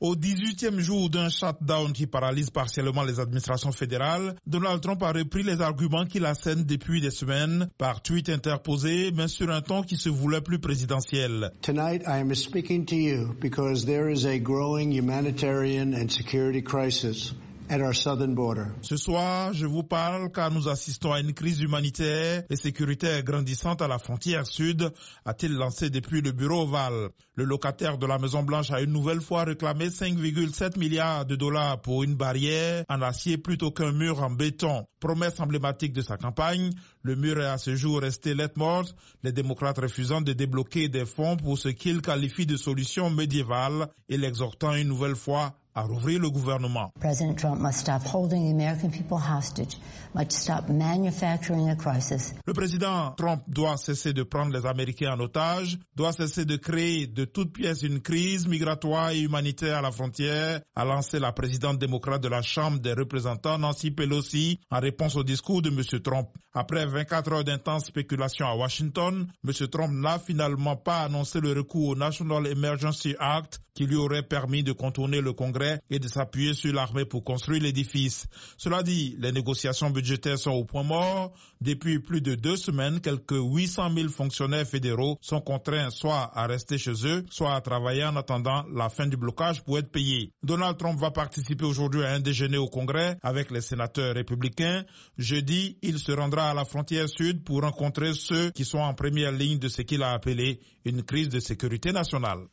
Au 18e jour d'un shutdown qui paralyse partiellement les administrations fédérales, Donald Trump a repris les arguments qu'il assène depuis des semaines par tweet interposé, mais sur un ton qui se voulait plus présidentiel. Tonight, I am speaking to you because there is a growing humanitarian and security crisis ce soir, je vous parle car nous assistons à une crise humanitaire et sécuritaire grandissante à la frontière sud, a-t-il lancé depuis le bureau ovale. Le locataire de la Maison Blanche a une nouvelle fois réclamé 5,7 milliards de dollars pour une barrière en acier plutôt qu'un mur en béton. Promesse emblématique de sa campagne, le mur est à ce jour resté lettre morte, les démocrates refusant de débloquer des fonds pour ce qu'ils qualifient de solution médiévale et l'exhortant une nouvelle fois à rouvrir le gouvernement. President Trump must stop holding the American people hostage, must stop manufacturing a crisis. Le président Trump doit cesser de prendre les Américains en otage, doit cesser de créer de toutes pièces une crise migratoire et humanitaire à la frontière, a lancé la présidente démocrate de la Chambre des représentants Nancy Pelosi en réponse au discours de M. Trump. Après 24 heures d'intenses spéculations à Washington, M. Trump n'a finalement pas annoncé le recours au National Emergency Act qui lui aurait permis de contourner le Congrès et de s'appuyer sur l'armée pour construire l'édifice. Cela dit, les négociations budgétaires sont au point mort. Depuis plus de deux semaines, quelques 800 000 fonctionnaires fédéraux sont contraints soit à rester chez eux, soit à travailler en attendant la fin du blocage pour être payés. Donald Trump va participer aujourd'hui à un déjeuner au Congrès avec les sénateurs républicains. Jeudi, il se rendra à la frontière sud pour rencontrer ceux qui sont en première ligne de ce qu'il a appelé une crise de sécurité nationale.